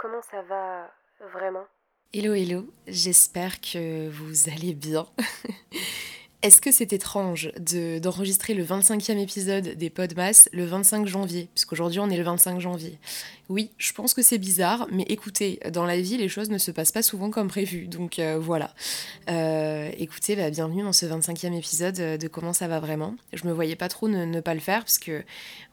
Comment ça va vraiment? Hello, hello, j'espère que vous allez bien. Est-ce que c'est étrange d'enregistrer le 25e épisode des Podmas le 25 janvier? Puisqu'aujourd'hui on est le 25 janvier. Oui, je pense que c'est bizarre, mais écoutez, dans la vie les choses ne se passent pas souvent comme prévu. Donc euh, voilà. Euh, écoutez, bah, bienvenue dans ce 25e épisode de Comment ça va vraiment. Je me voyais pas trop ne, pas le faire, parce que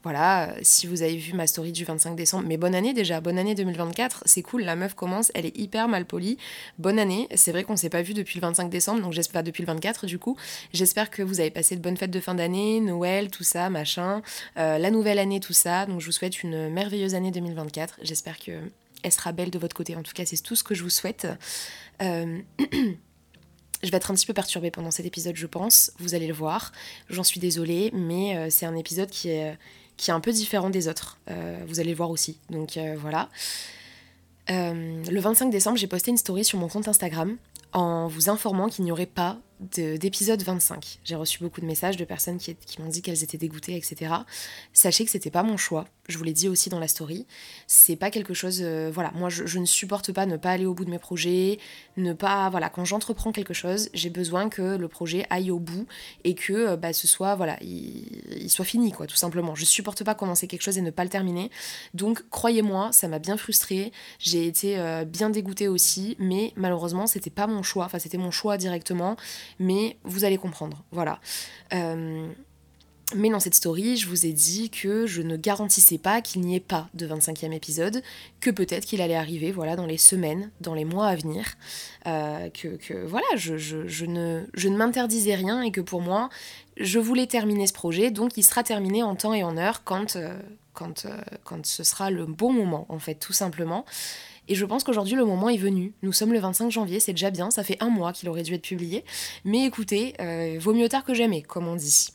voilà, si vous avez vu ma story du 25 décembre, mais bonne année déjà, bonne année 2024, c'est cool, la meuf commence, elle est hyper mal polie. Bonne année, c'est vrai qu'on s'est pas vu depuis le 25 décembre, donc j'espère depuis le 24 du coup. J'espère que vous avez passé de bonnes fêtes de fin d'année, Noël, tout ça, machin, euh, la nouvelle année, tout ça. Donc je vous souhaite une merveilleuse année 2024. J'espère que elle sera belle de votre côté. En tout cas, c'est tout ce que je vous souhaite. Euh, je vais être un petit peu perturbée pendant cet épisode, je pense. Vous allez le voir. J'en suis désolée, mais euh, c'est un épisode qui est qui est un peu différent des autres. Euh, vous allez le voir aussi. Donc euh, voilà. Euh, le 25 décembre, j'ai posté une story sur mon compte Instagram en vous informant qu'il n'y aurait pas d'épisode 25. J'ai reçu beaucoup de messages de personnes qui, m'ont dit qu'elles étaient dégoûtées, etc. Sachez que c'était pas mon choix. Je vous l'ai dit aussi dans la story. C'est pas quelque chose. Euh, voilà, moi je, ne supporte pas ne pas aller au bout de mes projets, ne pas. Voilà, quand j'entreprends quelque chose, j'ai besoin que le projet aille au bout et que euh, bah, ce soit. Voilà, il, soit fini, quoi, tout simplement. Je supporte pas commencer quelque chose et ne pas le terminer. Donc croyez-moi, ça m'a bien frustrée. J'ai été euh, bien dégoûtée aussi, mais malheureusement, c'était pas mon choix. Enfin, c'était mon choix directement mais vous allez comprendre. Voilà. Euh, mais dans cette story, je vous ai dit que je ne garantissais pas qu'il n'y ait pas de 25e épisode, que peut-être qu'il allait arriver voilà, dans les semaines, dans les mois à venir, euh, que, voilà, je, ne, je ne m'interdisais rien et que pour moi, je voulais terminer ce projet, donc il sera terminé en temps et en heure quand, euh, quand, quand ce sera le bon moment, en fait, tout simplement. Et je pense qu'aujourd'hui, le moment est venu. Nous sommes le 25 janvier, c'est déjà bien, ça fait un mois qu'il aurait dû être publié. Mais écoutez, euh, vaut mieux tard que jamais, comme on dit.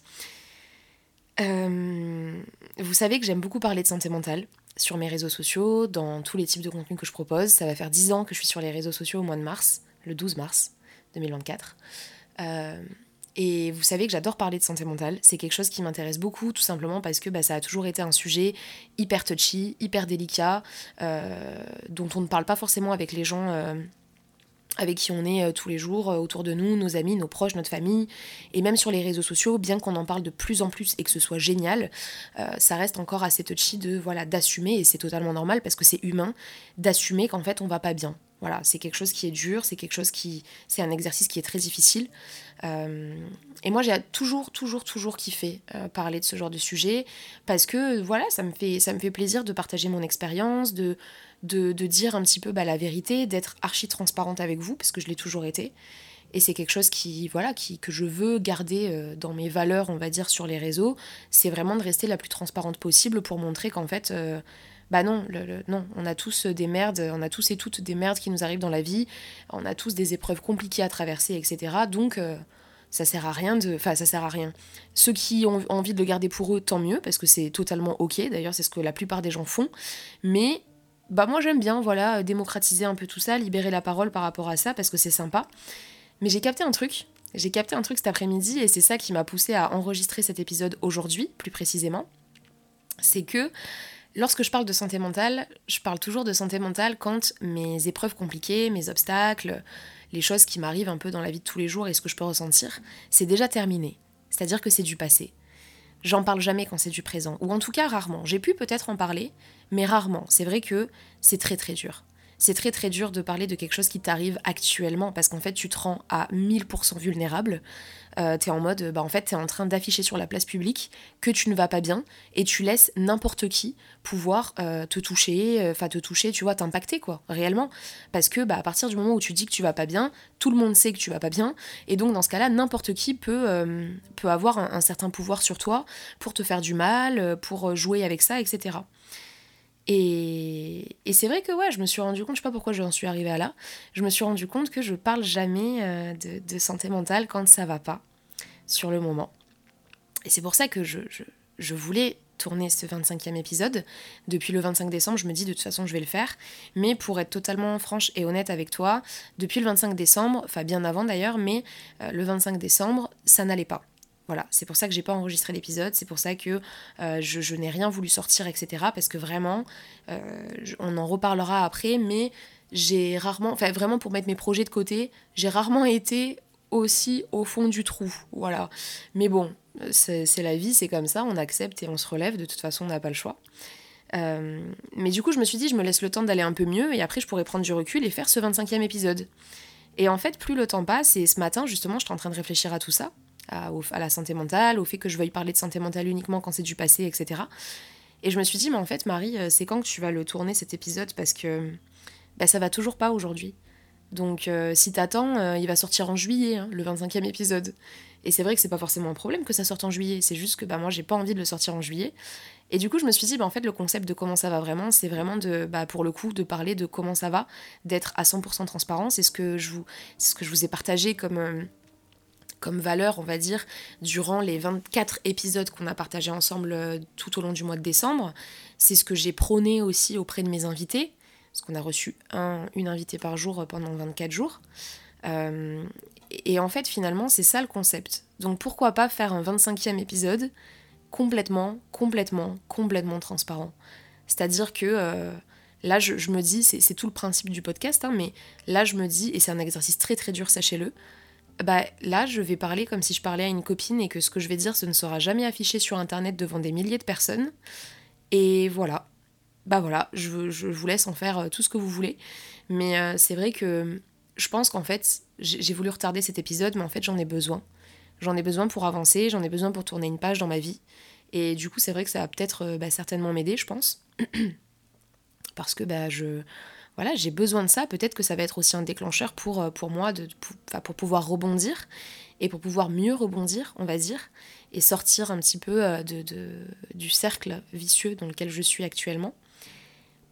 Euh, vous savez que j'aime beaucoup parler de santé mentale sur mes réseaux sociaux, dans tous les types de contenus que je propose. Ça va faire 10 ans que je suis sur les réseaux sociaux au mois de mars, le 12 mars 2024. Euh, et vous savez que j'adore parler de santé mentale. C'est quelque chose qui m'intéresse beaucoup, tout simplement parce que bah, ça a toujours été un sujet hyper touchy, hyper délicat, euh, dont on ne parle pas forcément avec les gens euh, avec qui on est euh, tous les jours autour de nous, nos amis, nos proches, notre famille, et même sur les réseaux sociaux, bien qu'on en parle de plus en plus et que ce soit génial, ça reste encore assez touchy de voilà d'assumer, et c'est totalement normal parce que c'est humain, d'assumer qu'en fait on va pas bien. Voilà, c'est quelque chose qui est dur, c'est quelque chose qui. C'est un exercice qui est très difficile. Euh, et moi, j'ai toujours, toujours, toujours kiffé euh, parler de ce genre de sujet parce que, voilà, ça me fait, ça me fait plaisir de partager mon expérience, de, de, dire un petit peu bah, la vérité, d'être archi transparente avec vous parce que je l'ai toujours été. Et c'est quelque chose qui, voilà, qui, que je veux garder euh, dans mes valeurs, on va dire, sur les réseaux. C'est vraiment de rester la plus transparente possible pour montrer qu'en fait, bah non, non, on a tous des merdes, on a tous et toutes des merdes qui nous arrivent dans la vie, on a tous des épreuves compliquées à traverser, etc. Donc euh, ça sert à rien de. Enfin, ça sert à rien. Ceux qui ont envie de le garder pour eux, tant mieux, parce que c'est totalement ok. D'ailleurs, c'est ce que la plupart des gens font. Mais bah moi j'aime bien, voilà, démocratiser un peu tout ça, libérer la parole par rapport à ça, parce que c'est sympa. Mais j'ai capté un truc. J'ai capté un truc cet après-midi et c'est ça qui m'a poussé à enregistrer cet épisode aujourd'hui, plus précisément. C'est que Lorsque je parle de santé mentale, je parle toujours de santé mentale quand mes épreuves compliquées, mes obstacles, les choses qui m'arrivent un peu dans la vie de tous les jours et ce que je peux ressentir, c'est déjà terminé. C'est-à-dire que c'est du passé. J'en parle jamais quand c'est du présent, ou en tout cas rarement. J'ai pu peut-être en parler, mais rarement. C'est vrai que c'est très très dur c'est très très dur de parler de quelque chose qui t'arrive actuellement parce qu'en fait tu te rends à 1000% vulnérable. Euh, t'es en mode, bah en fait t'es en train d'afficher sur la place publique que tu ne vas pas bien et tu laisses n'importe qui pouvoir euh, te toucher, euh, enfin te toucher, tu vois, t'impacter quoi, réellement. Parce que bah, à partir du moment où tu dis que tu vas pas bien, tout le monde sait que tu vas pas bien et donc dans ce cas-là n'importe qui peut, peut avoir un, certain pouvoir sur toi pour te faire du mal, pour jouer avec ça, etc. Et, c'est vrai que ouais, je me suis rendu compte, je sais pas pourquoi j'en suis arrivée à là, je me suis rendu compte que je parle jamais euh, de, santé mentale quand ça va pas, sur le moment. Et c'est pour ça que je, je, voulais tourner ce 25e épisode. Depuis le 25 décembre, je me dis de toute façon je vais le faire. Mais pour être totalement franche et honnête avec toi, depuis le 25 décembre, enfin bien avant d'ailleurs, mais euh, le 25 décembre, ça n'allait pas. Voilà, c'est pour ça que j'ai pas enregistré l'épisode, c'est pour ça que euh, je, n'ai rien voulu sortir, etc. Parce que vraiment, euh, on en reparlera après, mais j'ai rarement, enfin vraiment pour mettre mes projets de côté, j'ai rarement été aussi au fond du trou. Voilà. Mais bon, c'est la vie, c'est comme ça, on accepte et on se relève, de toute façon on n'a pas le choix. Euh, mais du coup, je me suis dit, je me laisse le temps d'aller un peu mieux et après je pourrais prendre du recul et faire ce 25e épisode. Et en fait, plus le temps passe, et ce matin, justement, je suis en train de réfléchir à tout ça, à, la santé mentale, au fait que je veuille parler de santé mentale uniquement quand c'est du passé, etc. Et je me suis dit, mais en fait, Marie, euh, c'est quand que tu vas le tourner cet épisode? Parce que bah, ça va toujours pas aujourd'hui. Donc euh, si t'attends, euh, il va sortir en juillet, hein, le 25e épisode. Et c'est vrai que c'est pas forcément un problème que ça sorte en juillet, c'est juste que bah, moi j'ai pas envie de le sortir en juillet. Et du coup je me suis dit, bah, en fait le concept de comment ça va vraiment, c'est vraiment de, bah, pour le coup, de parler de comment ça va, d'être à 100% transparent. C'est ce, que je vous, ce que je vous ai partagé comme, comme valeur, on va dire, durant les 24 épisodes qu'on a partagés ensemble tout au long du mois de décembre. C'est ce que j'ai prôné aussi auprès de mes invités parce qu'on a reçu un, une invitée par jour pendant 24 jours. Euh, et en fait, finalement, c'est ça le concept. Donc pourquoi pas faire un 25e épisode complètement, complètement, complètement transparent? C'est-à-dire que euh, là, je, me dis, c'est tout le principe du podcast, hein, mais là, je me dis, et c'est un exercice très très dur, sachez-le, bah là, je vais parler comme si je parlais à une copine et que ce que je vais dire, ce ne sera jamais affiché sur Internet devant des milliers de personnes. Et voilà, bah voilà, je, vous laisse en faire euh, tout ce que vous voulez. Mais euh, c'est vrai que je pense qu'en fait, j'ai voulu retarder cet épisode, mais en fait, j'en ai besoin. J'en ai besoin pour avancer, j'en ai besoin pour tourner une page dans ma vie. Et du coup, c'est vrai que ça va peut-être euh, bah, certainement m'aider, je pense. Parce que bah, je, voilà, j'ai besoin de ça. Peut-être que ça va être aussi un déclencheur pour, pour moi, de, pour, pour pouvoir rebondir et pour pouvoir mieux rebondir, on va dire, et sortir un petit peu de, de, du cercle vicieux dans lequel je suis actuellement.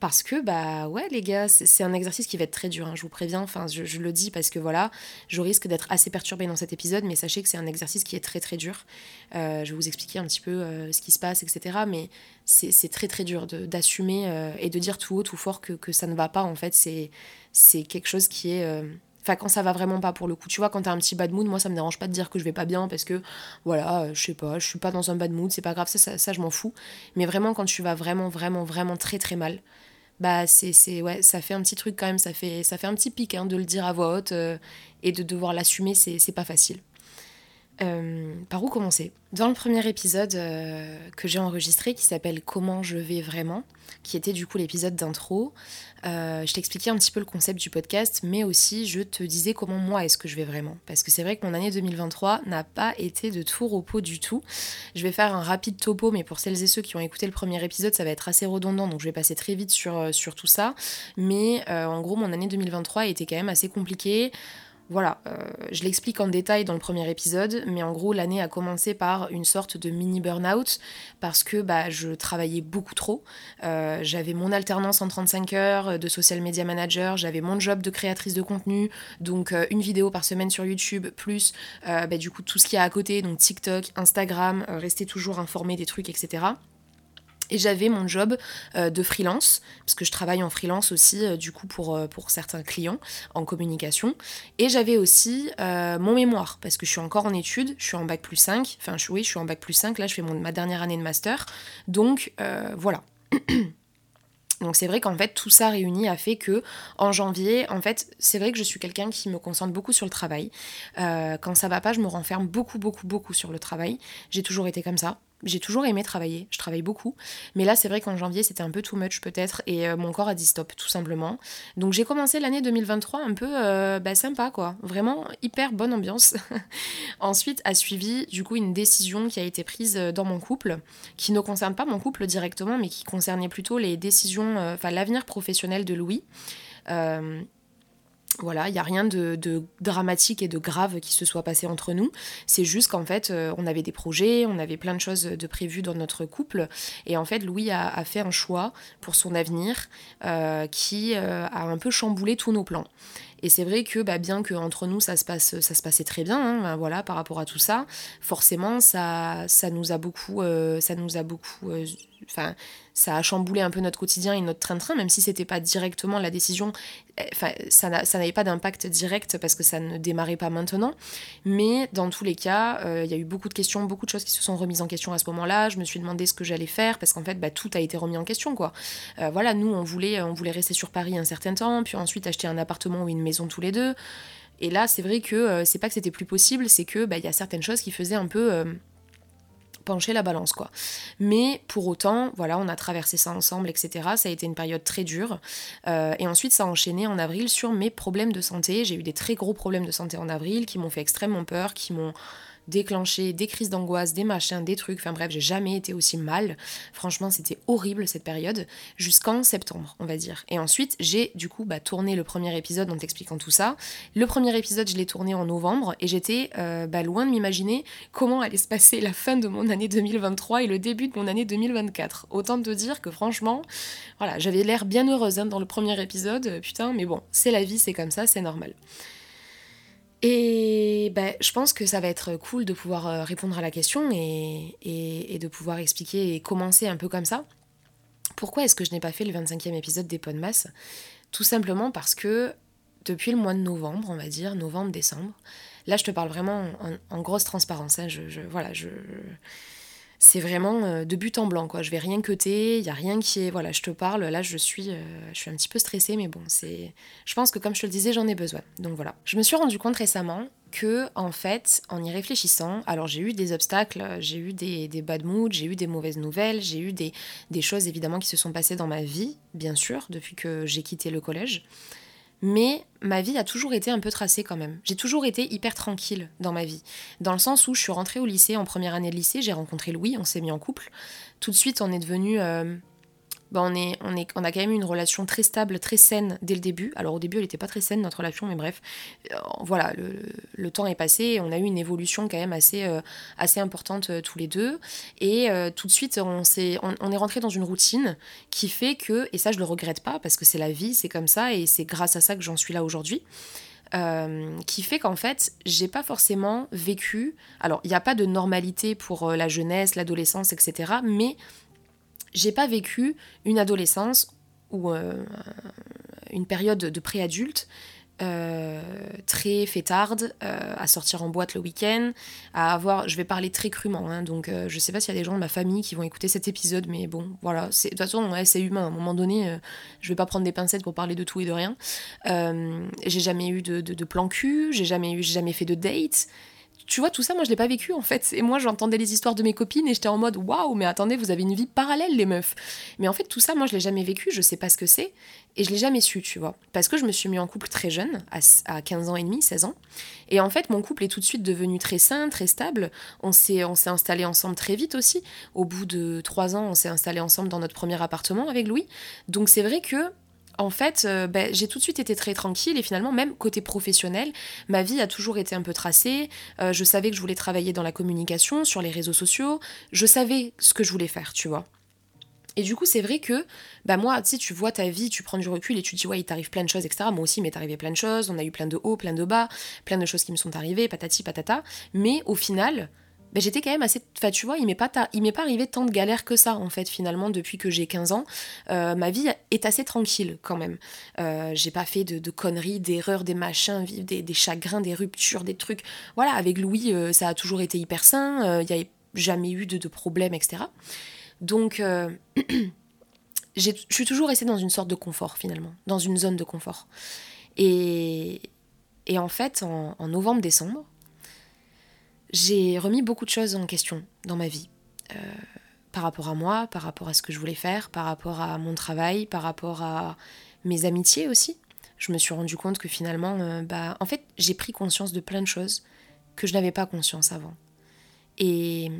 Parce que, bah ouais, les gars, c'est un exercice qui va être très dur, hein, je vous préviens. Enfin, je, le dis parce que voilà, je risque d'être assez perturbée dans cet épisode, mais sachez que c'est un exercice qui est très très dur. Euh, je vais vous expliquer un petit peu euh, ce qui se passe, etc. Mais c'est très très dur d'assumer euh, et de dire tout haut, tout fort que, ça ne va pas. En fait, c'est quelque chose qui est. Enfin, quand ça va vraiment pas pour le coup. Tu vois, quand t'as un petit bad mood, moi ça me dérange pas de dire que je vais pas bien parce que, voilà, je sais pas, je suis pas dans un bad mood, c'est pas grave, ça, ça je m'en fous. Mais vraiment, quand tu vas vraiment, vraiment, vraiment très très mal, bah c'est ouais ça fait un petit truc quand même ça fait ça fait un petit pic hein, de le dire à voix haute euh, et de devoir l'assumer c'est pas facile euh, par où commencer? Dans le premier épisode euh, que j'ai enregistré qui s'appelle Comment je vais vraiment, qui était du coup l'épisode d'intro, euh, je t'expliquais un petit peu le concept du podcast, mais aussi je te disais comment moi est-ce que je vais vraiment. Parce que c'est vrai que mon année 2023 n'a pas été de tout repos du tout. Je vais faire un rapide topo, mais pour celles et ceux qui ont écouté le premier épisode, ça va être assez redondant, donc je vais passer très vite sur, sur tout ça. Mais en gros, mon année 2023 était quand même assez compliquée. Voilà, euh, je l'explique en détail dans le premier épisode, mais en gros l'année a commencé par une sorte de mini burn-out parce que bah, je travaillais beaucoup trop. Euh, j'avais mon alternance en 35 heures de social media manager, j'avais mon job de créatrice de contenu, donc euh, une vidéo par semaine sur YouTube, plus bah, du coup tout ce qu'il y a à côté, donc TikTok, Instagram, rester toujours informé des trucs, etc. Et j'avais mon job euh, de freelance, parce que je travaille en freelance aussi, euh, du coup, pour, euh, pour certains clients en communication. Et j'avais aussi mon mémoire, parce que je suis encore en études, je suis en bac plus 5, enfin, je, oui, je suis en bac plus 5, là, je fais mon, ma dernière année de master. Donc, voilà. Donc c'est vrai qu'en fait tout ça réuni a fait que en janvier, en fait c'est vrai que je suis quelqu'un qui me concentre beaucoup sur le travail. quand ça va pas, je me renferme beaucoup beaucoup beaucoup sur le travail. J'ai toujours été comme ça. J'ai toujours aimé travailler, je travaille beaucoup. Mais là, c'est vrai qu'en janvier, c'était un peu too much peut-être, et euh, mon corps a dit stop, tout simplement. Donc j'ai commencé l'année 2023 un peu euh, bah, sympa, quoi. Vraiment hyper bonne ambiance. Ensuite a suivi, du coup, une décision qui a été prise euh, dans mon couple, qui ne concerne pas mon couple directement, mais qui concernait plutôt les décisions, enfin l'avenir professionnel de Louis. Voilà, il n'y a rien de, dramatique et de grave qui se soit passé entre nous. C'est juste qu'en fait, euh, on avait des projets, on avait plein de choses de prévues dans notre couple. Et en fait, Louis a, fait un choix pour son avenir euh, qui euh, a un peu chamboulé tous nos plans. Et c'est vrai que bah, bien que entre nous ça se passait très bien, hein, ben, voilà, par rapport à tout ça, forcément ça, nous a beaucoup, euh, ça nous a beaucoup, euh, enfin, ça a chamboulé un peu notre quotidien et notre train-train, même si c'était pas directement la décision, eh, enfin, ça n'avait pas d'impact direct parce que ça ne démarrait pas maintenant. Mais dans tous les cas, euh, il y a eu beaucoup de questions, beaucoup de choses qui se sont remises en question à ce moment-là. Je me suis demandé ce que j'allais faire parce qu'en fait, bah, tout a été remis en question, quoi. Euh, voilà, nous, on voulait, on voulait rester sur Paris un certain temps, puis ensuite acheter un appartement ou une maison tous les deux. Et là, c'est vrai que euh, c'est pas que c'était plus possible, c'est que bah, il y a certaines choses qui faisaient un peu pencher la balance quoi. Mais pour autant, voilà, on a traversé ça ensemble, etc. Ça a été une période très dure. Euh, et ensuite, ça a enchaîné en avril sur mes problèmes de santé. J'ai eu des très gros problèmes de santé en avril qui m'ont fait extrêmement peur, qui m'ont déclencher des crises d'angoisse, des machins, des trucs. Enfin bref, j'ai jamais été aussi mal. Franchement, c'était horrible cette période, jusqu'en septembre, on va dire. Et ensuite, j'ai du coup bah, tourné le premier épisode en t'expliquant tout ça. Le premier épisode, je l'ai tourné en novembre et j'étais euh, bah, loin de m'imaginer comment allait se passer la fin de mon année 2023 et le début de mon année 2024. Autant te dire que franchement, voilà, j'avais l'air bien heureuse hein, dans le premier épisode, putain, mais bon, c'est la vie, c'est comme ça, c'est normal. Et ben, je pense que ça va être cool de pouvoir euh, répondre à la question et, de pouvoir expliquer et commencer un peu comme ça. Pourquoi est-ce que je n'ai pas fait le 25e épisode des Podmas? Tout simplement parce que depuis le mois de novembre, on va dire, novembre-décembre, là je te parle vraiment en, grosse transparence, hein, c'est vraiment euh, de but en blanc quoi. Je vais rien cuter, il y a rien qui est voilà, je te parle là, je suis euh, un petit peu stressée mais bon, je pense que comme je te le disais, j'en ai besoin. Donc voilà. Je me suis rendu compte récemment que en fait, en y réfléchissant, alors j'ai eu des obstacles, j'ai eu des, des bad moods, j'ai eu des mauvaises nouvelles, j'ai eu des, des choses évidemment qui se sont passées dans ma vie, bien sûr, depuis que j'ai quitté le collège mais ma vie a toujours été un peu tracée quand même. J'ai toujours été hyper tranquille dans ma vie. Dans le sens où je suis rentrée au lycée, en première année de lycée, j'ai rencontré Louis, on s'est mis en couple. Tout de suite, on est devenu euh, bah, on, est, on, est, on a quand même eu une relation très stable, très saine dès le début. Alors au début, elle n'était pas très saine, notre relation, mais bref, euh, voilà, le, temps est passé et on a eu une évolution quand même assez, euh, assez importante euh, tous les deux. Et tout de suite, on, est, on, est rentré dans une routine qui fait que, et ça je le regrette pas parce que c'est la vie, c'est comme ça et c'est grâce à ça que j'en suis là aujourd'hui. qui fait qu'en fait, j'ai pas forcément vécu. Alors, il n'y a pas de normalité pour la jeunesse, l'adolescence, etc. Mais j'ai pas vécu une adolescence ou euh, une période de préadulte euh, très fêtarde, euh, à sortir en boîte le week-end, à avoir, je vais parler très crûment, hein, donc je sais pas s'il y a des gens de ma famille qui vont écouter cet épisode, mais bon, voilà, de toute façon, c'est humain, à un moment donné, je vais pas prendre des pincettes pour parler de tout et de rien. j'ai jamais eu de, plan cul, j'ai jamais, jamais fait de date, tu vois, tout ça, moi, je l'ai pas vécu, en fait. Et moi, j'entendais les histoires de mes copines et j'étais en mode, waouh, mais attendez, vous avez une vie parallèle, les meufs. Mais en fait, tout ça, moi, je l'ai jamais vécu, je sais pas ce que c'est. Et je l'ai jamais su, tu vois. Parce que je me suis mis en couple très jeune, à, 15 ans et demi, 16 ans. Et en fait, mon couple est tout de suite devenu très sain, très stable. On s'est, on s'est installé ensemble très vite aussi. Au bout de 3 ans, on s'est installé ensemble dans notre premier appartement avec Louis. Donc c'est vrai que en fait, euh, ben, j'ai tout de suite été très tranquille et finalement, même côté professionnel, ma vie a toujours été un peu tracée. Euh, je savais que je voulais travailler dans la communication, sur les réseaux sociaux. Je savais ce que je voulais faire, tu vois. Et du coup, c'est vrai que, bah moi, tu tu vois ta vie, tu prends du recul et tu dis, ouais, il t'arrive plein de choses, etc. Moi aussi, il m'est arrivé plein de choses, on a eu plein de hauts, plein de bas, plein de choses qui me sont arrivées, patati patata. Mais au final, ben, j'étais quand même assez. Enfin, tu vois, il m'est pas, m'est pas arrivé tant de galères que ça, en fait, finalement, depuis que j'ai 15 ans. Euh, ma vie est assez tranquille, quand même. Euh, j'ai pas fait de, conneries, d'erreurs, des machins, des, des, chagrins, des ruptures, des trucs. Voilà, avec Louis, euh, ça a toujours été hyper sain, il n'y a jamais eu de, de problème, etc. Donc, je suis toujours restée dans une sorte de confort, finalement, dans une zone de confort. Et, et en fait, en novembre-décembre, j'ai remis beaucoup de choses en question dans ma vie. Euh, par rapport à moi, par rapport à ce que je voulais faire, par rapport à mon travail, par rapport à mes amitiés aussi. Je me suis rendu compte que finalement, euh, bah, en fait, j'ai pris conscience de plein de choses que je n'avais pas conscience avant. Et,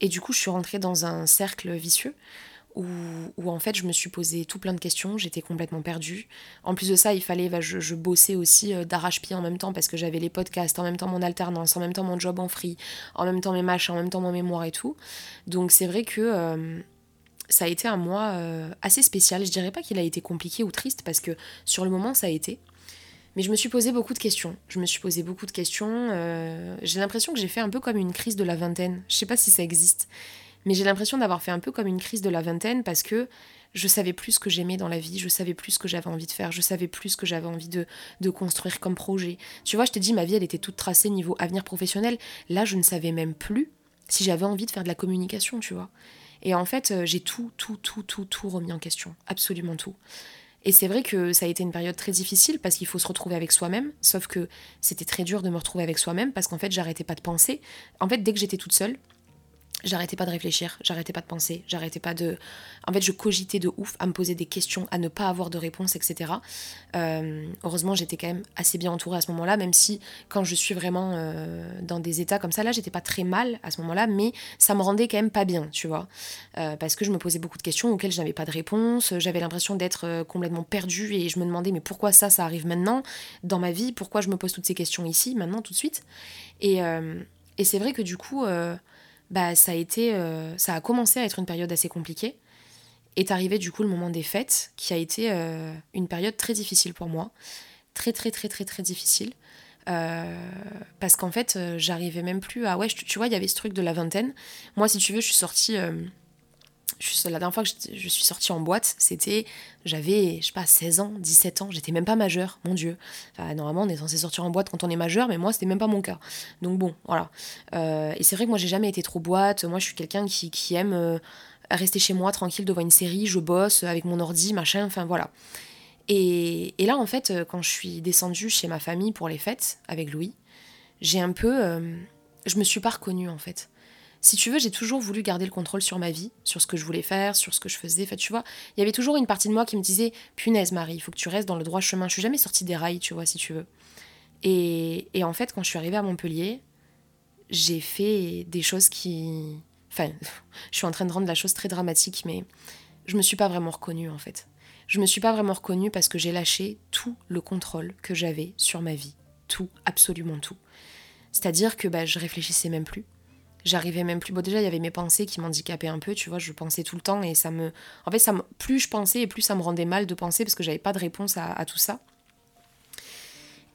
et du coup, je suis rentrée dans un cercle vicieux où, en fait je me suis posé tout plein de questions, j'étais complètement perdue. En plus de ça, il fallait, bah, je, bossais aussi euh, d'arrache-pied en même temps parce que j'avais les podcasts, en même temps mon alternance, en même temps mon job en free, en même temps mes machins, en même temps mon mémoire et tout. Donc c'est vrai que euh, ça a été un mois euh, assez spécial. Je dirais pas qu'il a été compliqué ou triste parce que sur le moment ça a été. Mais je me suis posé beaucoup de questions. Je me suis posé beaucoup de questions. j'ai l'impression que j'ai fait un peu comme une crise de la vingtaine. Je sais pas si ça existe. Mais j'ai l'impression d'avoir fait un peu comme une crise de la vingtaine parce que je savais plus ce que j'aimais dans la vie, je savais plus ce que j'avais envie de faire, je savais plus ce que j'avais envie de, de construire comme projet. Tu vois, je t'ai dit, ma vie, elle était toute tracée niveau avenir professionnel. Là, je ne savais même plus si j'avais envie de faire de la communication, tu vois. Et en fait, euh, j'ai tout, tout, tout, tout, tout remis en question. Absolument tout. Et c'est vrai que ça a été une période très difficile parce qu'il faut se retrouver avec soi-même. Sauf que c'était très dur de me retrouver avec soi-même parce qu'en fait, j'arrêtais pas de penser. En fait, dès que j'étais toute seule, j'arrêtais pas de réfléchir, j'arrêtais pas de penser, j'arrêtais pas de. En fait, je cogitais de ouf à me poser des questions, à ne pas avoir de réponse, etc. Euh, heureusement, j'étais quand même assez bien entourée à ce moment-là, même si quand je suis vraiment euh, dans des états comme ça, là, j'étais pas très mal à ce moment-là, mais ça me rendait quand même pas bien, tu vois. Euh, parce que je me posais beaucoup de questions auxquelles je n'avais pas de réponse, j'avais l'impression d'être complètement perdue et je me demandais, mais pourquoi ça, ça arrive maintenant dans ma vie? Pourquoi je me pose toutes ces questions ici, maintenant, tout de suite? Et, et c'est vrai que du coup. Bah, ça a été, euh, ça a commencé à être une période assez compliquée. Est arrivé du coup le moment des fêtes, qui a été euh, une période très difficile pour moi, très très très très très difficile, Euh, parce qu'en fait j'arrivais même plus à, ouais, tu vois, il y avait ce truc de la vingtaine. Moi, si tu veux, je suis sortie. La dernière fois que je, suis sortie en boîte, c'était. J'avais, je sais pas, 16 ans, 17 ans, j'étais même pas majeure, mon Dieu. Enfin, normalement, on est censé sortir en boîte quand on est majeur, mais moi, c'était même pas mon cas. Donc bon, voilà. Euh, et c'est vrai que moi, j'ai jamais été trop boîte. Moi, je suis quelqu'un qui, qui aime euh, rester chez moi tranquille devant une série, je bosse avec mon ordi, machin, enfin voilà. Et, et là, en fait, quand je suis descendue chez ma famille pour les fêtes avec Louis, j'ai un peu. euh, je me suis pas reconnue, en fait. Si tu veux, j'ai toujours voulu garder le contrôle sur ma vie, sur ce que je voulais faire, sur ce que je faisais. Enfin, tu vois, il y avait toujours une partie de moi qui me disait Punaise, Marie, il faut que tu restes dans le droit chemin. Je suis jamais sortie des rails, tu vois, si tu veux. Et, et en fait, quand je suis arrivée à Montpellier, j'ai fait des choses qui. Enfin, je suis en train de rendre la chose très dramatique, mais je me suis pas vraiment reconnue en fait. Je me suis pas vraiment reconnue parce que j'ai lâché tout le contrôle que j'avais sur ma vie. Tout, absolument tout. C'est-à-dire que bah, je réfléchissais même plus. J'arrivais même plus. Bon, déjà, il y avait mes pensées qui m'handicapaient un peu, tu vois, je pensais tout le temps et ça me. En fait, ça plus je pensais et plus ça me rendait mal de penser parce que j'avais pas de réponse à, à tout ça.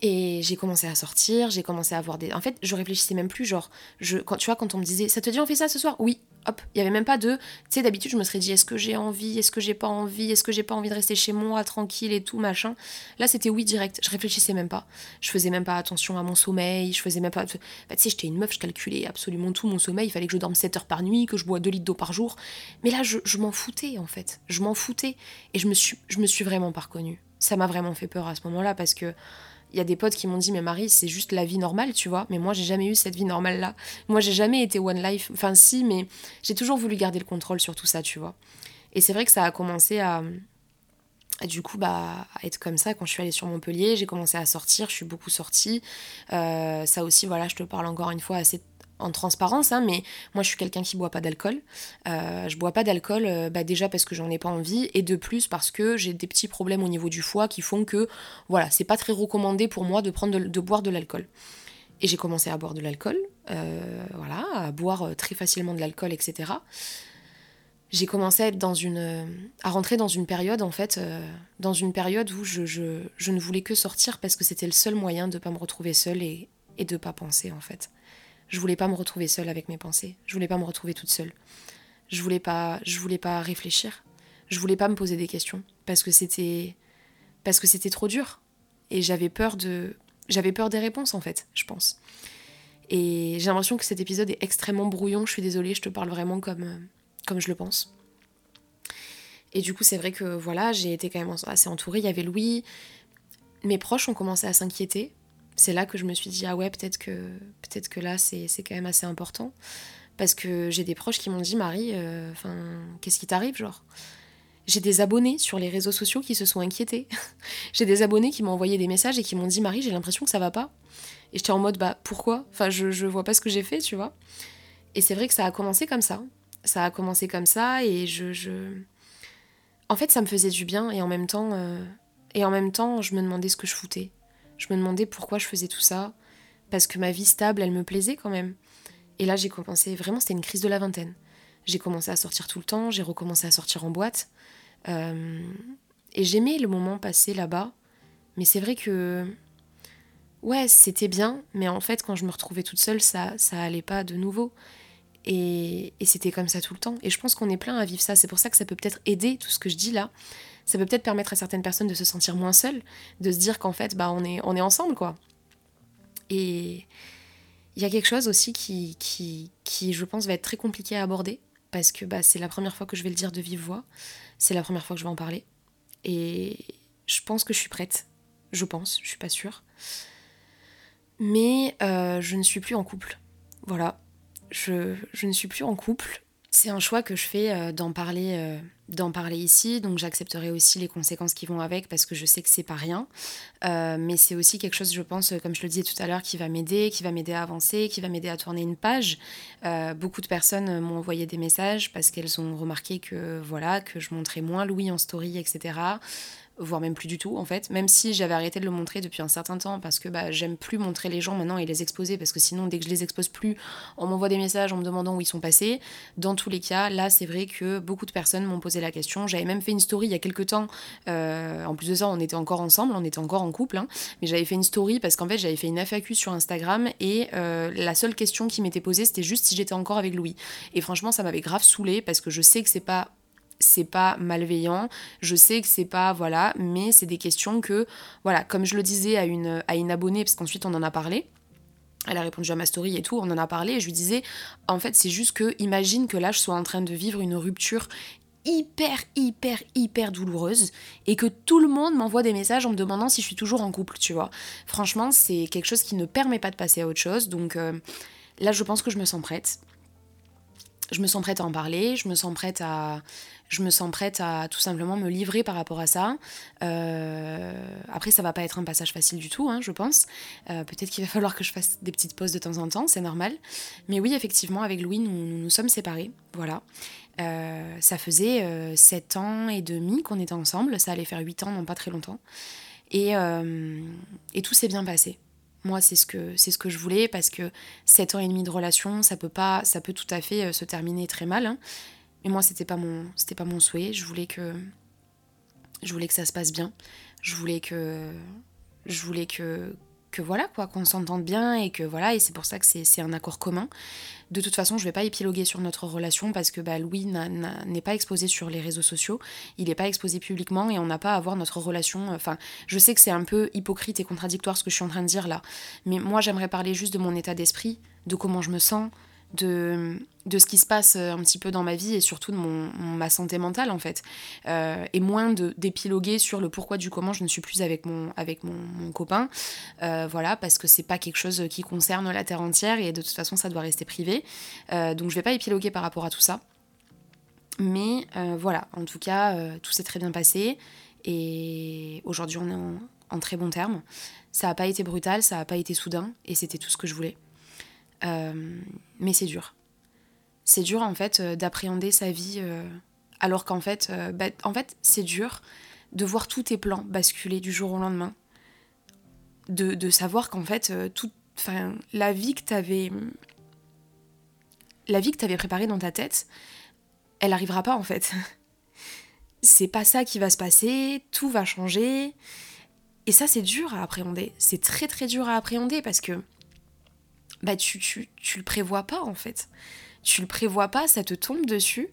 Et j'ai commencé à sortir, j'ai commencé à avoir des. En fait, je réfléchissais même plus, genre, je, quand, tu vois, quand on me disait, ça te dit on fait ça ce soir? Oui, hop. Il y avait même pas de. Tu sais, d'habitude, je me serais dit, est-ce que j'ai envie Est-ce que j'ai pas envie Est-ce que j'ai pas envie de rester chez moi, tranquille et tout, machin Là, c'était oui direct. Je réfléchissais même pas. Je faisais même pas attention à mon sommeil, je faisais même pas. Bah, tu sais, j'étais une meuf, je calculais absolument tout mon sommeil. Il fallait que je dorme 7 heures par nuit, que je bois 2 litres d'eau par jour. Mais là, je, je m'en foutais, en fait. Je m'en foutais. Et je me suis, je me suis vraiment pas reconnue. Ça m'a vraiment fait peur à ce moment-là parce que il y a des potes qui m'ont dit mais Marie c'est juste la vie normale tu vois. Mais moi j'ai jamais eu cette vie normale là moi j'ai jamais été one life. Enfin si mais j'ai toujours voulu garder le contrôle sur tout ça tu vois. Et c'est vrai que ça a commencé à, du coup bah être comme ça quand je suis allée sur Montpellier. J'ai commencé à sortir je suis beaucoup sortie. Euh, ça aussi voilà je te parle encore une fois assez en transparence, hein, mais moi je suis quelqu'un qui boit pas d'alcool. Euh, je bois pas d'alcool euh, bah, déjà parce que j'en ai pas envie et de plus parce que j'ai des petits problèmes au niveau du foie qui font que voilà, c'est pas très recommandé pour moi de, prendre de, boire de l'alcool. Et j'ai commencé à boire de l'alcool, euh, voilà, à boire euh, très facilement de l'alcool, etc. J'ai commencé à être dans une, à rentrer dans une période en fait, dans une période où je, je, je, ne voulais que sortir parce que c'était le seul moyen de pas me retrouver seule et, et de pas penser en fait. Je voulais pas me retrouver seule avec mes pensées. Je voulais pas me retrouver toute seule. Je voulais pas, je voulais pas réfléchir. Je voulais pas me poser des questions parce que c'était, parce que c'était trop dur et j'avais peur de, j'avais peur des réponses en fait, je pense. Et j'ai l'impression que cet épisode est extrêmement brouillon. Je suis désolée, je te parle vraiment comme, comme je le pense. Et du coup, c'est vrai que voilà, j'ai été quand même assez entourée. Il y avait Louis. Mes proches ont commencé à s'inquiéter c'est là que je me suis dit ah ouais peut-être que là c'est quand même assez important. Parce que j'ai des proches qui m'ont dit Marie enfin euh, qu'est-ce qui t'arrive genre? J'ai des abonnés sur les réseaux sociaux qui se sont inquiétés. J'ai des abonnés qui m'ont envoyé des messages et qui m'ont dit Marie j'ai l'impression que ça va pas. Et j'étais en mode bah pourquoi? Enfin je, je vois pas ce que j'ai fait tu vois. Et c'est vrai que ça a commencé comme ça. Ça a commencé comme ça et je, je... en fait ça me faisait du bien et en même temps euh... et en même temps je me demandais ce que je foutais je me demandais pourquoi je faisais tout ça, parce que ma vie stable, elle me plaisait quand même. Et là, j'ai commencé, vraiment, c'était une crise de la vingtaine. J'ai commencé à sortir tout le temps, j'ai recommencé à sortir en boîte. Euh, et j'aimais le moment passé là-bas, mais c'est vrai que ouais, c'était bien, mais en fait, quand je me retrouvais toute seule, ça, ça allait pas de nouveau. Et, et c'était comme ça tout le temps. Et je pense qu'on est plein à vivre ça. C'est pour ça que ça peut peut-être aider tout ce que je dis là. Ça peut peut-être permettre à certaines personnes de se sentir moins seules, de se dire qu'en fait, bah, on est, on est ensemble, quoi. Et il y a quelque chose aussi qui, qui, qui, je pense, va être très compliqué à aborder, parce que bah, c'est la première fois que je vais le dire de vive voix, c'est la première fois que je vais en parler. Et je pense que je suis prête. Je pense, je suis pas sûre. Mais euh, je ne suis plus en couple. Voilà. Je, je, ne suis plus en couple. C'est un choix que je fais euh, d'en parler, euh, parler ici, donc j'accepterai aussi les conséquences qui vont avec parce que je sais que c'est pas rien. Euh, mais c'est aussi quelque chose, je pense, comme je le disais tout à l'heure, qui va m'aider, qui va m'aider à avancer, qui va m'aider à tourner une page. Beaucoup de personnes m'ont envoyé des messages parce qu'elles ont remarqué que voilà que je montrais moins Louis en story, etc voire même plus du tout en fait, même si j'avais arrêté de le montrer depuis un certain temps parce que bah, j'aime plus montrer les gens maintenant et les exposer parce que sinon dès que je les expose plus, on m'envoie des messages en me demandant où ils sont passés. Dans tous les cas, là c'est vrai que beaucoup de personnes m'ont posé la question. J'avais même fait une story il y a quelques temps, euh, en plus de ça on était encore ensemble, on était encore en couple, hein, mais j'avais fait une story parce qu'en fait j'avais fait une FAQ sur Instagram et euh, la seule question qui m'était posée c'était juste si j'étais encore avec Louis. Et franchement ça m'avait grave saoulé parce que je sais que c'est pas c'est pas malveillant, je sais que c'est pas voilà, mais c'est des questions que voilà, comme je le disais à une à une abonnée parce qu'ensuite on en a parlé. Elle a répondu à ma story et tout, on en a parlé et je lui disais en fait, c'est juste que imagine que là je sois en train de vivre une rupture hyper hyper hyper douloureuse et que tout le monde m'envoie des messages en me demandant si je suis toujours en couple, tu vois. Franchement, c'est quelque chose qui ne permet pas de passer à autre chose donc euh, là je pense que je me sens prête je me sens prête à en parler, je me sens prête à, je me sens prête à tout simplement me livrer par rapport à ça. Euh, après, ça va pas être un passage facile du tout, hein, je pense. Euh, peut-être qu'il va falloir que je fasse des petites pauses de temps en temps, c'est normal. Mais oui, effectivement, avec Louis, nous nous, sommes séparés. Voilà. Euh, ça faisait 7 ans et demi qu'on était ensemble. Ça allait faire 8 ans, non pas très longtemps. Et, tout s'est bien passé. Moi, c'est ce que c'est ce que je voulais parce que 7 ans et demi de relation, ça peut pas, ça peut tout à fait se terminer très mal. Hein. Mais moi, c'était pas mon, c'était pas mon souhait. Je voulais que, je voulais que ça se passe bien. Je voulais que, je voulais que, que voilà quoi, qu'on s'entende bien et que voilà. Et c'est pour ça que c'est un accord commun. De toute façon, je vais pas épiloguer sur notre relation parce que bah, Louis n'est pas exposé sur les réseaux sociaux. Il n'est pas exposé publiquement et on n'a pas à voir notre relation. Enfin, je sais que c'est un peu hypocrite et contradictoire ce que je suis en train de dire là. Mais moi, j'aimerais parler juste de mon état d'esprit, de comment je me sens, de, de ce qui se passe euh, un petit peu dans ma vie et surtout de mon, ma santé mentale en fait. Euh, et moins d'épiloguer sur le pourquoi du comment je ne suis plus avec mon, avec mon, mon copain. Euh, voilà, parce que c'est pas quelque chose qui concerne la terre entière et de toute façon ça doit rester privé. donc je vais pas épiloguer par rapport à tout ça. Mais voilà, en tout cas, tout s'est très bien passé. Et aujourd'hui on est en, en très bons termes. Ça n'a pas été brutal, ça n'a pas été soudain et c'était tout ce que je voulais. Euh, mais c'est dur. C'est dur en fait euh, d'appréhender sa vie euh, alors qu'en fait, bah, en fait c'est dur de voir tous tes plans basculer du jour au lendemain. De, de savoir qu'en fait, tout, la vie que t'avais la vie que t'avais préparée dans ta tête, elle arrivera pas en fait. c'est pas ça qui va se passer, tout va changer. Et ça, c'est dur à appréhender. C'est très très dur à appréhender parce que bah tu, tu, tu le prévois pas en fait. Tu le prévois pas, ça te tombe dessus.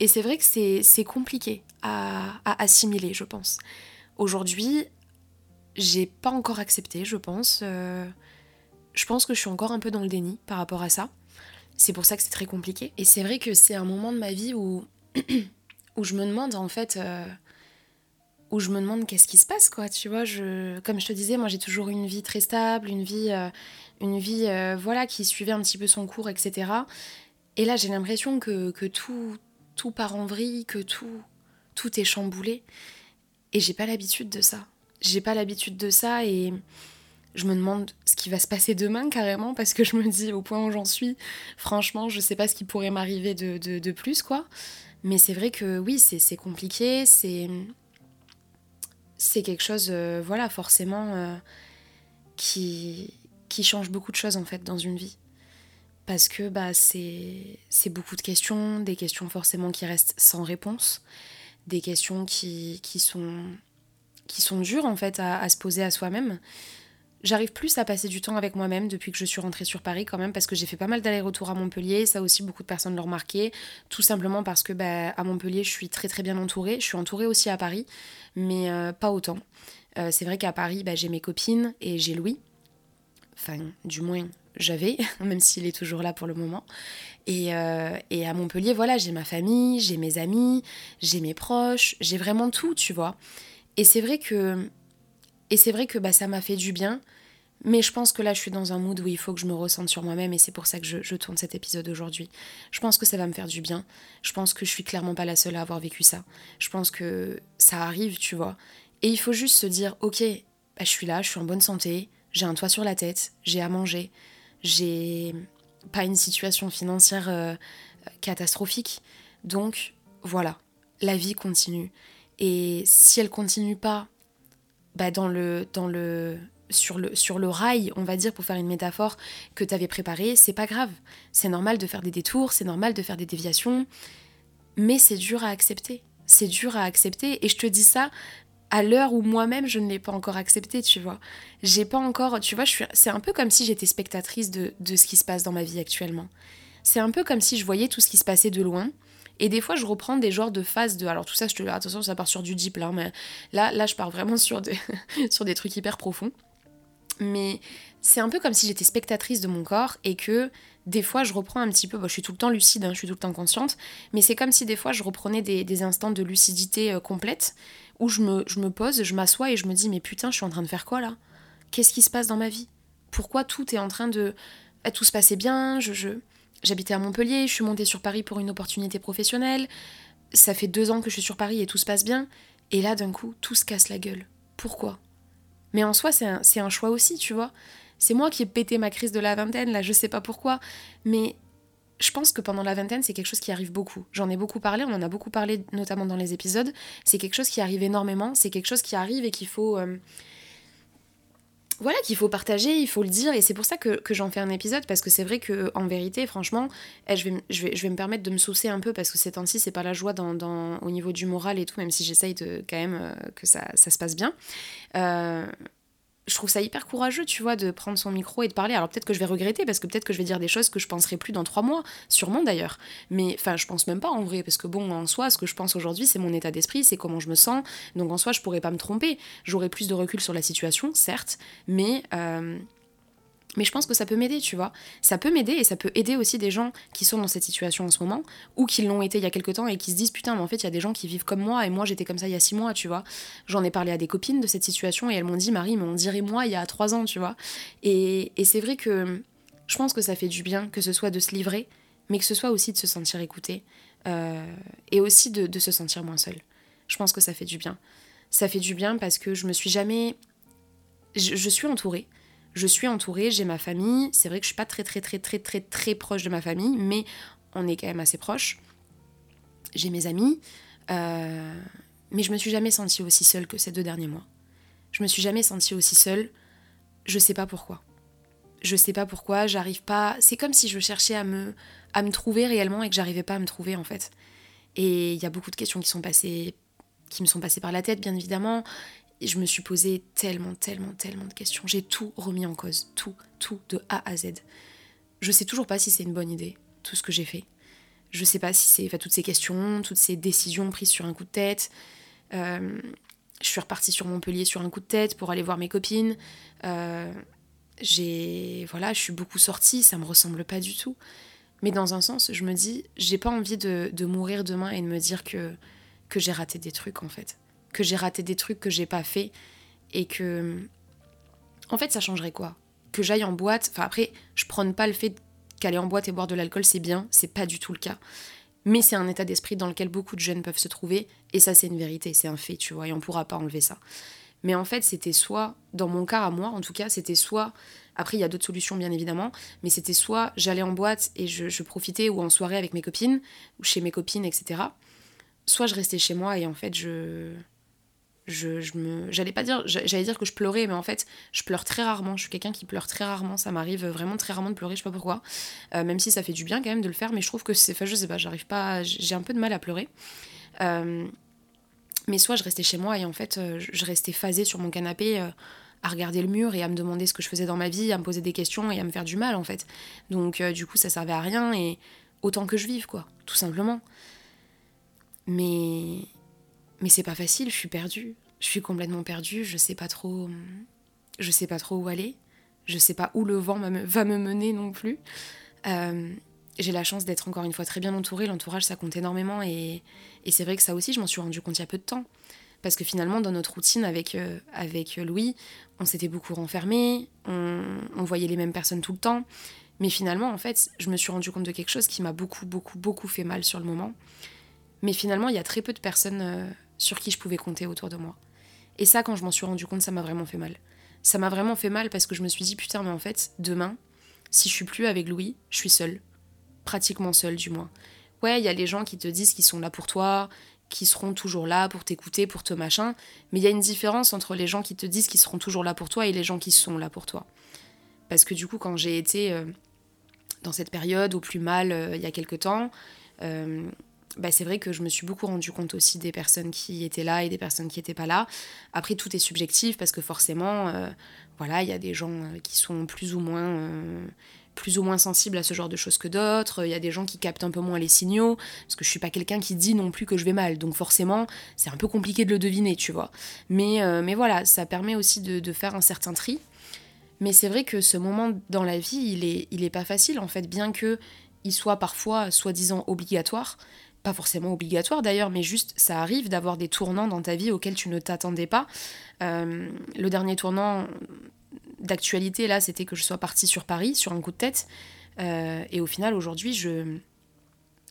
Et c'est vrai que c'est compliqué à, à, assimiler, je pense. Aujourd'hui, j'ai pas encore accepté, je pense. Euh, je pense que je suis encore un peu dans le déni par rapport à ça. C'est pour ça que c'est très compliqué. Et c'est vrai que c'est un moment de ma vie où, où je me demande en fait. Euh, où je me demande qu'est-ce qui se passe, quoi. Tu vois, je, comme je te disais, moi j'ai toujours une vie très stable, une vie, euh, une vie euh, voilà, qui suivait un petit peu son cours, etc. Et là, j'ai l'impression que, que, tout, tout part en vrille, que tout, tout est chamboulé. Et j'ai pas l'habitude de ça. J'ai pas l'habitude de ça et je me demande ce qui va se passer demain carrément parce que je me dis au point où j'en suis, franchement, je sais pas ce qui pourrait m'arriver de, de, plus, quoi. Mais c'est vrai que oui, c'est compliqué, c'est c'est quelque chose, euh, voilà, forcément, euh, qui, qui change beaucoup de choses en fait dans une vie. Parce que bah, c'est beaucoup de questions, des questions forcément qui restent sans réponse, des questions qui, qui, sont, qui sont dures en fait à, se poser à soi-même. J'arrive plus à passer du temps avec moi-même depuis que je suis rentrée sur Paris quand même parce que j'ai fait pas mal d'allers-retours à Montpellier, ça aussi beaucoup de personnes l'ont remarqué, tout simplement parce que bah, à Montpellier je suis très très bien entourée, je suis entourée aussi à Paris, mais euh, pas autant. Euh, c'est vrai qu'à Paris bah, j'ai mes copines et j'ai Louis, enfin du moins j'avais, même s'il est toujours là pour le moment. Et, euh, et à Montpellier, voilà, j'ai ma famille, j'ai mes amis, j'ai mes proches, j'ai vraiment tout, tu vois. Et c'est vrai que et c'est vrai que bah, ça m'a fait du bien. Mais je pense que là, je suis dans un mood où il faut que je me ressente sur moi-même et c'est pour ça que je, tourne cet épisode aujourd'hui. Je pense que ça va me faire du bien. Je pense que je suis clairement pas la seule à avoir vécu ça. Je pense que ça arrive, tu vois. Et il faut juste se dire, ok, bah, je suis là, je suis en bonne santé, j'ai un toit sur la tête, j'ai à manger, j'ai pas une situation financière euh, catastrophique. Donc voilà, la vie continue. Et si elle continue pas bah, dans le, dans le, sur le, sur le rail, on va dire, pour faire une métaphore, que tu avais préparé, c'est pas grave. C'est normal de faire des détours, c'est normal de faire des déviations, mais c'est dur à accepter. C'est dur à accepter, et je te dis ça à l'heure où moi-même je ne l'ai pas encore accepté, tu vois. J'ai pas encore, tu vois, c'est un peu comme si j'étais spectatrice de, de ce qui se passe dans ma vie actuellement. C'est un peu comme si je voyais tout ce qui se passait de loin, et des fois, je reprends des genres de phases de. Alors, tout ça, je te attention, ça part sur du deep là, mais là, là je pars vraiment sur des, sur des trucs hyper profonds. Mais c'est un peu comme si j'étais spectatrice de mon corps et que des fois, je reprends un petit peu. je suis tout le temps lucide, hein, je suis tout le temps consciente, mais c'est comme si des fois, je reprenais des, instants de lucidité euh, complète où je me, je me pose, je m'assois et je me dis, mais putain, je suis en train de faire quoi là? Qu'est-ce qui se passe dans ma vie? Pourquoi tout est en train de. Tout se passait bien, je, je, J'habitais à Montpellier, je suis montée sur Paris pour une opportunité professionnelle. Ça fait deux ans que je suis sur Paris et tout se passe bien. Et là, d'un coup, tout se casse la gueule. Pourquoi? Mais en soi, c'est un, un, choix aussi, tu vois. C'est moi qui ai pété ma crise de la vingtaine, là, je sais pas pourquoi. Mais je pense que pendant la vingtaine, c'est quelque chose qui arrive beaucoup. J'en ai beaucoup parlé, on en a beaucoup parlé, notamment dans les épisodes. C'est quelque chose qui arrive énormément, c'est quelque chose qui arrive et qu'il faut. Euh, voilà qu'il faut partager, il faut le dire, et c'est pour ça que, j'en fais un épisode, parce que c'est vrai que en vérité, franchement, eh, je, vais, je, vais, je vais me permettre de me saucer un peu, parce que ces temps-ci, c'est pas la joie dans, au niveau du moral et tout, même si j'essaye de quand même euh, que ça, ça, se passe bien. Euh, je trouve ça hyper courageux, tu vois, de prendre son micro et de parler. Alors peut-être que je vais regretter, parce que peut-être que je vais dire des choses que je penserai plus dans trois mois, sûrement d'ailleurs. Mais enfin, je pense même pas en vrai, parce que bon, en soi, ce que je pense aujourd'hui, c'est mon état d'esprit, c'est comment je me sens. Donc en soi, je pourrais pas me tromper. J'aurais plus de recul sur la situation, certes, mais euh, mais je pense que ça peut m'aider, tu vois. Ça peut m'aider et ça peut aider aussi des gens qui sont dans cette situation en ce moment ou qui l'ont été il y a quelques temps et qui se disent putain, mais en fait, il y a des gens qui vivent comme moi et moi j'étais comme ça il y a six mois, tu vois. J'en ai parlé à des copines de cette situation et elles m'ont dit Marie, mais on dirait moi il y a trois ans, tu vois. Et, c'est vrai que je pense que ça fait du bien que ce soit de se livrer, mais que ce soit aussi de se sentir écouté euh, et aussi de, se sentir moins seul. Je pense que ça fait du bien. Ça fait du bien parce que je me suis jamais. je suis entourée je suis entourée, j'ai ma famille. C'est vrai que je suis pas très très très très très très proche de ma famille, mais on est quand même assez proche. J'ai mes amis, euh, mais je me suis jamais sentie aussi seule que ces deux derniers mois. Je me suis jamais sentie aussi seule. Je sais pas pourquoi. Je sais pas pourquoi. J'arrive pas. C'est comme si je cherchais à me à me trouver réellement et que j'arrivais pas à me trouver en fait. Et il y a beaucoup de questions qui sont passées qui me sont passées par la tête, bien évidemment je me suis posé tellement, tellement, tellement de questions. J'ai tout remis en cause, tout, tout, de A à Z. Je sais toujours pas si c'est une bonne idée, tout ce que j'ai fait. Je sais pas si c'est enfin, toutes ces questions, toutes ces décisions prises sur un coup de tête. Euh, je suis repartie sur Montpellier sur un coup de tête pour aller voir mes copines. Euh, j'ai voilà, je suis beaucoup sortie, ça me ressemble pas du tout. Mais dans un sens, je me dis, j'ai pas envie de, de, mourir demain et de me dire que, que j'ai raté des trucs en fait que j'ai raté des trucs que j'ai pas fait et que en fait ça changerait quoi? Que j'aille en boîte enfin après je prône pas le fait qu'aller en boîte et boire de l'alcool c'est bien c'est pas du tout le cas. Mais c'est un état d'esprit dans lequel beaucoup de jeunes peuvent se trouver et ça c'est une vérité c'est un fait tu vois et on pourra pas enlever ça. Mais en fait c'était soit dans mon cas à moi en tout cas c'était soit après il y a d'autres solutions bien évidemment mais c'était soit j'allais en boîte et je, je profitais ou en soirée avec mes copines ou chez mes copines etc soit je restais chez moi et en fait je je, je j'allais pas dire j'allais dire que je pleurais mais en fait je pleure très rarement je suis quelqu'un qui pleure très rarement ça m'arrive vraiment très rarement de pleurer je sais pas pourquoi euh, même si ça fait du bien quand même de le faire mais je trouve que c'est enfin je sais pas j'arrive pas j'ai un peu de mal à pleurer euh, mais soit je restais chez moi et en fait euh, je restais phasée sur mon canapé à regarder le mur et à me demander ce que je faisais dans ma vie, à me poser des questions et à me faire du mal en fait. Donc du coup ça servait à rien et autant que je vive quoi, tout simplement. Mais mais c'est pas facile, je suis perdue. Je suis complètement perdue, je sais pas trop je sais pas trop où aller. Je sais pas où le vent va me, mener non plus. Euh, j'ai la chance d'être encore une fois très bien entourée. L'entourage, ça compte énormément. Et, et c'est vrai que ça aussi, je m'en suis rendu compte il y a peu de temps. Parce que finalement, dans notre routine avec, euh, avec Louis, on s'était beaucoup renfermé, on, on, voyait les mêmes personnes tout le temps. Mais finalement, en fait, je me suis rendu compte de quelque chose qui m'a beaucoup, beaucoup, beaucoup fait mal sur le moment. Mais finalement, il y a très peu de personnes euh, sur qui je pouvais compter autour de moi. Et ça, quand je m'en suis rendu compte, ça m'a vraiment fait mal. Ça m'a vraiment fait mal parce que je me suis dit, putain, mais en fait, demain, si je suis plus avec Louis, je suis seule. Pratiquement seule, du moins. Ouais, il y a les gens qui te disent qu'ils sont là pour toi, qui seront toujours là pour t'écouter, pour te machin. Mais il y a une différence entre les gens qui te disent qu'ils seront toujours là pour toi et les gens qui sont là pour toi. Parce que du coup, quand j'ai été euh, dans cette période au plus mal euh, il y a quelques temps, euh, bah, c'est vrai que je me suis beaucoup rendu compte aussi des personnes qui étaient là et des personnes qui n'étaient pas là. Après, tout est subjectif parce que forcément, voilà, il y a des gens qui sont plus ou moins plus ou moins sensible à ce genre de choses que d'autres, il y a des gens qui captent un peu moins les signaux, parce que je suis pas quelqu'un qui dit non plus que je vais mal, donc forcément c'est un peu compliqué de le deviner, tu vois. Mais, euh, mais voilà, ça permet aussi de, faire un certain tri. Mais c'est vrai que ce moment dans la vie, il est, il est pas facile en fait, bien que il soit parfois soi-disant obligatoire, pas forcément obligatoire d'ailleurs, mais juste ça arrive d'avoir des tournants dans ta vie auxquels tu ne t'attendais pas. Euh, le dernier tournant d'actualité là, c'était que je sois partie sur Paris sur un coup de tête. Euh, et au final, aujourd'hui, je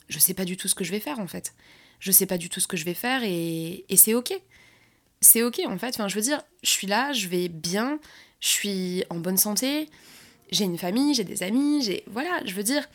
je sais pas du tout ce que je vais faire en fait. Je sais pas du tout ce que je vais faire et, et c'est ok. C'est ok en fait. Enfin, je veux dire, je suis là, je vais bien, je suis en bonne santé, j'ai une famille, j'ai des amis, j'ai voilà. Je veux dire,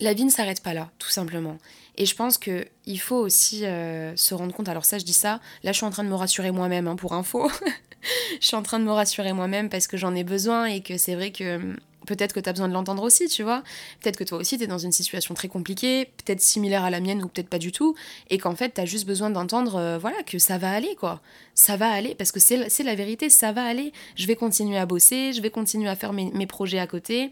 la vie ne s'arrête pas là, tout simplement. Et je pense que il faut aussi euh, se rendre compte. Alors ça, je dis ça. Là, je suis en train de me rassurer moi-même hein, pour info. je suis en train de me rassurer moi-même parce que j'en ai besoin et que c'est vrai que hum, peut-être que tu as besoin de l'entendre aussi, tu vois. Peut-être que toi aussi, tu es dans une situation très compliquée, peut-être similaire à la mienne ou peut-être pas du tout, et qu'en fait, tu as juste besoin d'entendre, euh, voilà, que ça va aller, quoi. Ça va aller, parce que c'est la vérité, ça va aller. Je vais continuer à bosser, je vais continuer à faire mes, mes projets à côté.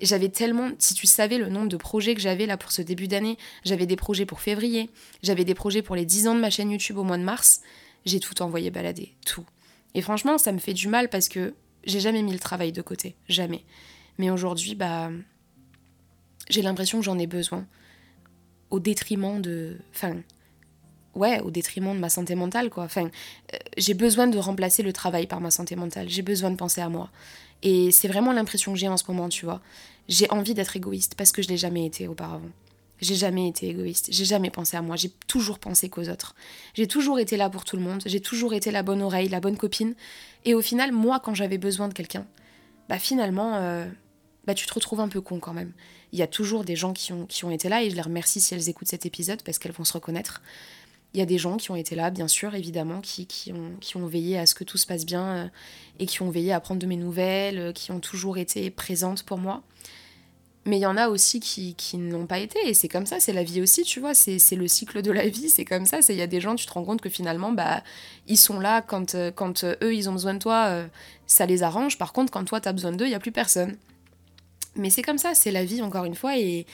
J'avais tellement, si tu savais le nombre de projets que j'avais là pour ce début d'année, j'avais des projets pour février, j'avais des projets pour les 10 ans de ma chaîne YouTube au mois de mars, j'ai tout envoyé balader, tout. Et franchement, ça me fait du mal parce que j'ai jamais mis le travail de côté, jamais. Mais aujourd'hui, bah, j'ai l'impression que j'en ai besoin. Au détriment de. Ouais, au détriment de ma santé mentale, quoi. Enfin, euh, j'ai besoin de remplacer le travail par ma santé mentale. J'ai besoin de penser à moi. Et c'est vraiment l'impression que j'ai en ce moment, tu vois. J'ai envie d'être égoïste parce que je l'ai jamais été auparavant. J'ai jamais été égoïste, j'ai jamais pensé à moi, j'ai toujours pensé qu'aux autres. J'ai toujours été là pour tout le monde, j'ai toujours été la bonne oreille, la bonne copine. Et au final, moi, quand j'avais besoin de quelqu'un, bah finalement, euh, bah tu te retrouves un peu con quand même. Il y a toujours des gens qui ont, qui ont été là et je les remercie si elles écoutent cet épisode parce qu'elles vont se reconnaître. Il y a des gens qui ont été là, bien sûr, évidemment, qui, qui, ont, qui ont veillé à ce que tout se passe bien euh, et qui ont veillé à prendre de mes nouvelles, euh, qui ont toujours été présentes pour moi. Mais il y en a aussi qui, qui n'ont pas été, et c'est comme ça, c'est la vie aussi, tu vois, c'est le cycle de la vie, c'est comme ça. Il y a des gens, tu te rends compte que finalement, bah, ils sont là quand, euh, quand eux, ils ont besoin de toi, ça les arrange. Par contre, quand toi, tu as besoin d'eux, il n'y a plus personne. Mais c'est comme ça, c'est la vie, encore une fois, et,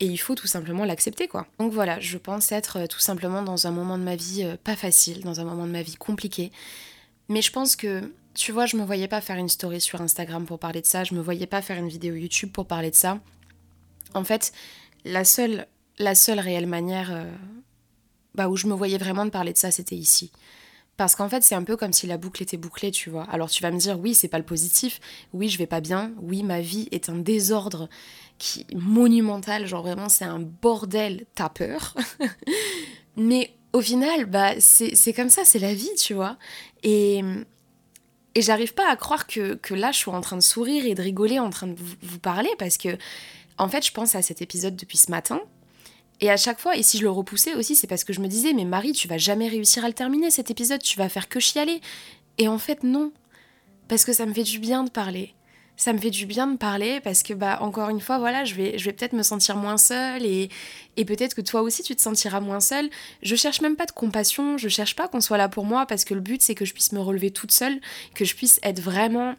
et il faut tout simplement l'accepter, quoi. Donc voilà, je pense être tout simplement dans un moment de ma vie pas facile, dans un moment de ma vie compliqué. Mais je pense que tu vois, je me voyais pas faire une story sur Instagram pour parler de ça, je me voyais pas faire une vidéo YouTube pour parler de ça. En fait, la seule, la seule réelle manière euh, bah, où je me voyais vraiment de parler de ça, c'était ici. Parce qu'en fait, c'est un peu comme si la boucle était bouclée, tu vois. Alors tu vas me dire, oui, c'est pas le positif, oui, je vais pas bien, oui, ma vie est un désordre qui monumental, genre vraiment, c'est un bordel, t'as peur. Mais au final, bah, c'est comme ça, c'est la vie, tu vois. Et, et j'arrive pas à croire que, que, là, je suis en train de sourire et de rigoler en train de vous parler parce que en fait, je pense à cet épisode depuis ce matin. Et à chaque fois, et si je le repoussais aussi, c'est parce que je me disais, mais Marie, tu vas jamais réussir à le terminer cet épisode, tu vas faire que chialer. Et en fait, non. Parce que ça me fait du bien de parler. ça me fait du bien de parler parce que bah encore une fois voilà je vais peut-être me sentir moins seule et, et peut-être que toi aussi tu te sentiras moins seule je cherche même pas de compassion je cherche pas qu'on soit là pour moi parce que le but c'est que je puisse me relever toute seule que je puisse être vraiment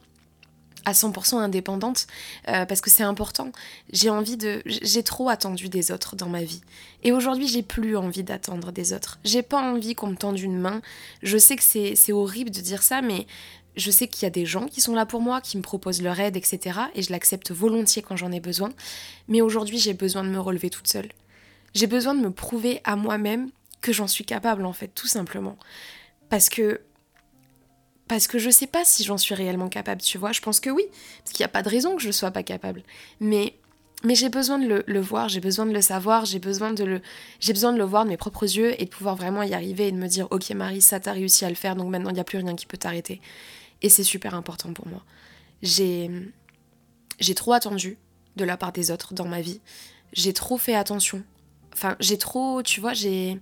à 100% indépendante euh, parce que c'est important. J'ai envie de j'ai trop attendu des autres dans ma vie et aujourd'hui, j'ai plus envie d'attendre des autres. J'ai pas envie qu'on me tende une main. Je sais que c'est horrible de dire ça mais je sais qu'il y a des gens qui sont là pour moi, qui me proposent leur aide, etc. Et je l'accepte volontiers quand j'en ai besoin. Mais aujourd'hui, j'ai besoin de me relever toute seule. J'ai besoin de me prouver à moi-même que j'en suis capable, en fait, tout simplement. Parce que parce que je sais pas si j'en suis réellement capable, tu vois. Je pense que oui, parce qu'il n'y a pas de raison que je ne sois pas capable. Mais, mais j'ai besoin de le, voir, j'ai besoin de le savoir, j'ai besoin de le, besoin de le voir de mes propres yeux et de pouvoir vraiment y arriver et de me dire, ok Marie, ça t'as réussi à le faire, donc maintenant il n'y a plus rien qui peut t'arrêter. Et c'est super important pour moi. J'ai trop attendu de la part des autres dans ma vie. J'ai trop fait attention. Enfin, j'ai trop, tu vois, j'ai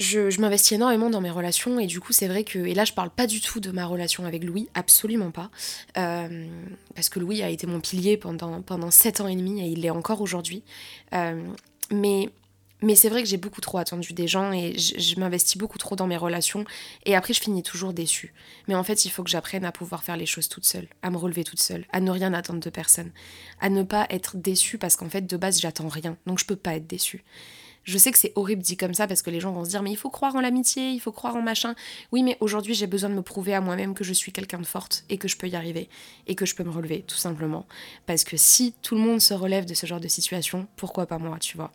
je, m'investis énormément dans mes relations et du coup c'est vrai que et là je parle pas du tout de ma relation avec Louis absolument pas euh, parce que Louis a été mon pilier pendant pendant sept ans et demi et il l'est encore aujourd'hui euh, mais mais c'est vrai que j'ai beaucoup trop attendu des gens et je, m'investis beaucoup trop dans mes relations et après je finis toujours déçue. Mais en fait, il faut que j'apprenne à pouvoir faire les choses toute seule, à me relever toute seule, à ne rien attendre de personne, à ne pas être déçue parce qu'en fait de base j'attends rien, donc je peux pas être déçue. Je sais que c'est horrible dit comme ça parce que les gens vont se dire mais il faut croire en l'amitié, il faut croire en machin. Oui mais aujourd'hui j'ai besoin de me prouver à moi-même que je suis quelqu'un de forte et que je peux y arriver et que je peux me relever tout simplement. Parce que si tout le monde se relève de ce genre de situation, pourquoi pas moi, tu vois?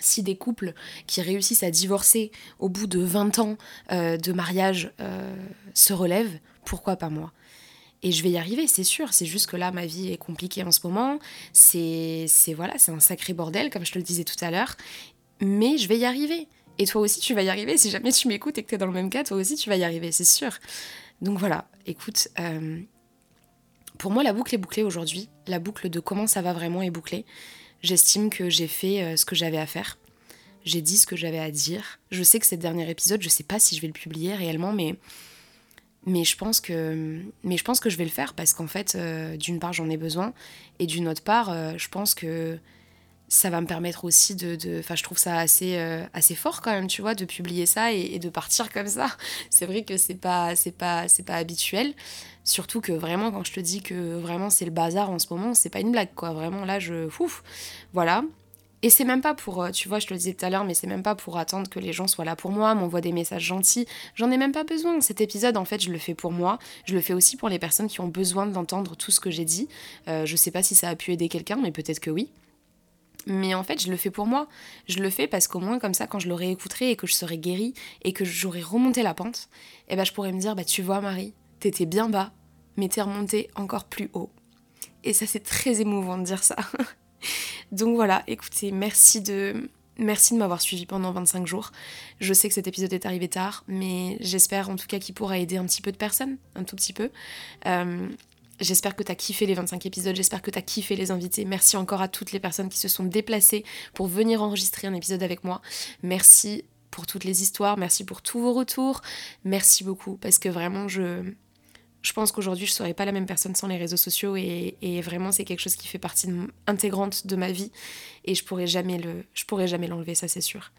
Si des couples qui réussissent à divorcer au bout de 20 ans euh, de mariage euh, se relèvent, pourquoi pas moi? Et je vais y arriver, c'est sûr. C'est juste que là, ma vie est compliquée en ce moment. C'est, voilà, c'est un sacré bordel, comme je te le disais tout à l'heure mais je vais y arriver. Et toi aussi, tu vas y arriver. Si jamais tu m'écoutes et que tu es dans le même cas, toi aussi, tu vas y arriver, c'est sûr. Donc voilà, écoute, euh, pour moi, la boucle est bouclée aujourd'hui. La boucle de comment ça va vraiment est bouclée. J'estime que j'ai fait euh, ce que j'avais à faire. J'ai dit ce que j'avais à dire. Je sais que ce dernier épisode, je sais pas si je vais le publier réellement, mais, mais, je, pense que, mais je pense que je vais le faire parce qu'en fait, euh, d'une part, j'en ai besoin. Et d'une autre part, je pense que ça va me permettre aussi de. Enfin, je trouve ça assez, euh, assez fort quand même, tu vois, de publier ça et, de partir comme ça. C'est vrai que c'est pas, c'est pas, c'est pas habituel. Surtout que vraiment, quand je te dis que vraiment c'est le bazar en ce moment, c'est pas une blague, quoi. Vraiment, là, je. Voilà. Et c'est même pas pour, euh, tu vois, je te le disais tout à l'heure, mais c'est même pas pour attendre que les gens soient là pour moi, m'envoient des messages gentils. J'en ai même pas besoin. Cet épisode, en fait, je le fais pour moi. Je le fais aussi pour les personnes qui ont besoin d'entendre tout ce que j'ai dit. Euh, je sais pas si ça a pu aider quelqu'un, mais peut-être que oui. Mais en fait, je le fais pour moi. Je le fais parce qu'au moins, comme ça, quand je l'aurai écouté et que je serai guérie et que j'aurai remonté la pente, eh ben, je pourrais me dire bah, Tu vois, Marie, t'étais bien bas, mais t'es remontée encore plus haut. Et ça, c'est très émouvant de dire ça. Donc voilà, écoutez, merci de, merci de m'avoir suivi pendant 25 jours. Je sais que cet épisode est arrivé tard, mais j'espère en tout cas qu'il pourra aider un petit peu de personnes, un tout petit peu. Euh, J'espère que tu as kiffé les 25 épisodes, j'espère que tu as kiffé les invités. Merci encore à toutes les personnes qui se sont déplacées pour venir enregistrer un épisode avec moi. Merci pour toutes les histoires, merci pour tous vos retours. Merci beaucoup parce que vraiment je je pense qu'aujourd'hui je serais pas la même personne sans les réseaux sociaux et, vraiment c'est quelque chose qui fait partie intégrante de ma vie et je pourrais jamais le je pourrais jamais l'enlever ça c'est sûr.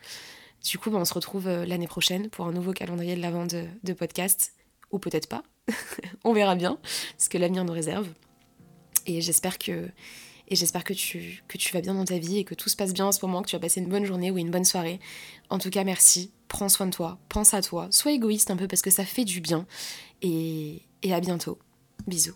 Du coup, ben, on se retrouve euh, l'année prochaine pour un nouveau calendrier de l'avant de, de podcast ou peut-être pas. on verra bien ce que l'avenir nous réserve. Et j'espère que et j'espère que tu, vas bien dans ta vie et que tout se passe bien en ce moment, que tu vas passer une bonne journée ou une bonne soirée. En tout cas, merci. Prends soin de toi, pense à toi, sois égoïste un peu parce que ça fait du bien. Et, et à bientôt. Bisous.